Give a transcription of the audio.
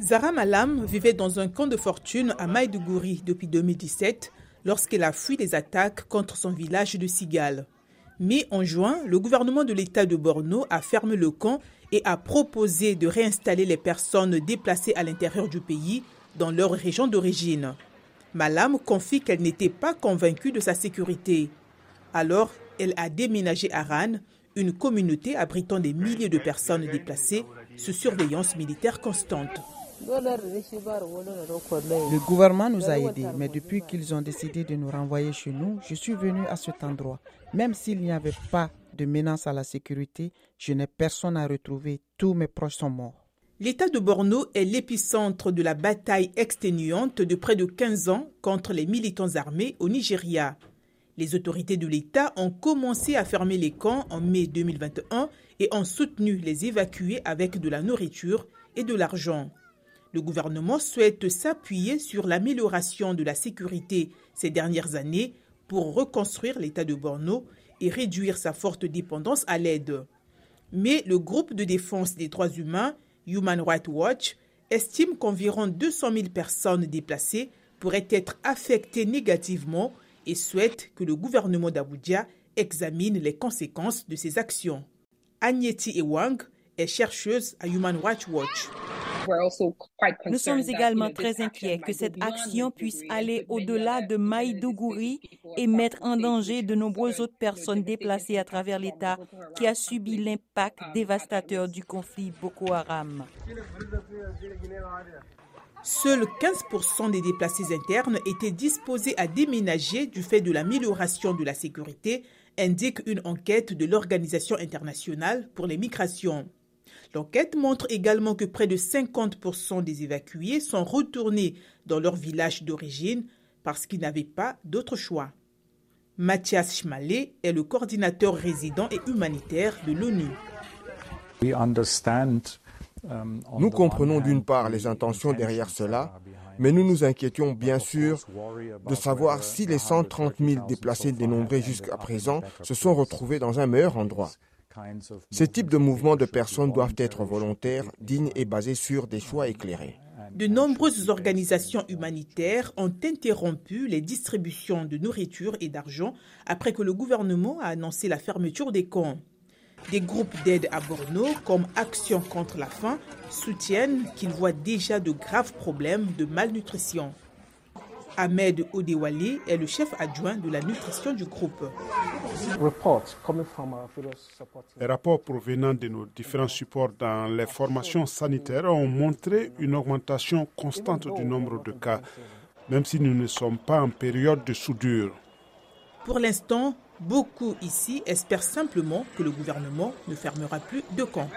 Zara Malam vivait dans un camp de fortune à Maïdougouri depuis 2017 lorsqu'elle a fui les attaques contre son village de Sigal. Mais en juin, le gouvernement de l'État de Borno a fermé le camp et a proposé de réinstaller les personnes déplacées à l'intérieur du pays dans leur région d'origine. Malam confie qu'elle n'était pas convaincue de sa sécurité. Alors, elle a déménagé à Ran, une communauté abritant des milliers de personnes déplacées sous surveillance militaire constante. Le gouvernement nous a aidés, mais depuis qu'ils ont décidé de nous renvoyer chez nous, je suis venu à cet endroit. Même s'il n'y avait pas de menace à la sécurité, je n'ai personne à retrouver. Tous mes proches sont morts. L'État de Borno est l'épicentre de la bataille exténuante de près de 15 ans contre les militants armés au Nigeria. Les autorités de l'État ont commencé à fermer les camps en mai 2021 et ont soutenu les évacuer avec de la nourriture et de l'argent. Le gouvernement souhaite s'appuyer sur l'amélioration de la sécurité ces dernières années pour reconstruire l'État de Borno et réduire sa forte dépendance à l'aide. Mais le groupe de défense des droits humains, Human Rights Watch, estime qu'environ 200 000 personnes déplacées pourraient être affectées négativement et souhaite que le gouvernement d'Abuja examine les conséquences de ses actions. Agneti Ewang est chercheuse à Human Rights Watch. Nous sommes également très inquiets que cette action puisse aller au-delà de Maïdougouri et mettre en danger de nombreuses autres personnes déplacées à travers l'État qui a subi l'impact dévastateur du conflit Boko Haram. Seuls 15% des déplacés internes étaient disposés à déménager du fait de l'amélioration de la sécurité, indique une enquête de l'Organisation internationale pour les migrations. L'enquête montre également que près de 50% des évacués sont retournés dans leur village d'origine parce qu'ils n'avaient pas d'autre choix. Mathias Schmalé est le coordinateur résident et humanitaire de l'ONU. Um, nous comprenons d'une part les intentions derrière cela, mais nous nous inquiétions bien sûr de savoir si les 130 000 déplacés dénombrés jusqu'à présent se sont retrouvés dans un meilleur endroit. Ce type de mouvements de personnes doivent être volontaires, dignes et basés sur des choix éclairés. De nombreuses organisations humanitaires ont interrompu les distributions de nourriture et d'argent après que le gouvernement a annoncé la fermeture des camps. Des groupes d'aide à Borno, comme Action contre la faim, soutiennent qu'ils voient déjà de graves problèmes de malnutrition. Ahmed Odewale est le chef adjoint de la nutrition du groupe. Les rapports provenant de nos différents supports dans les formations sanitaires ont montré une augmentation constante du nombre de cas, même si nous ne sommes pas en période de soudure. Pour l'instant, beaucoup ici espèrent simplement que le gouvernement ne fermera plus de camps.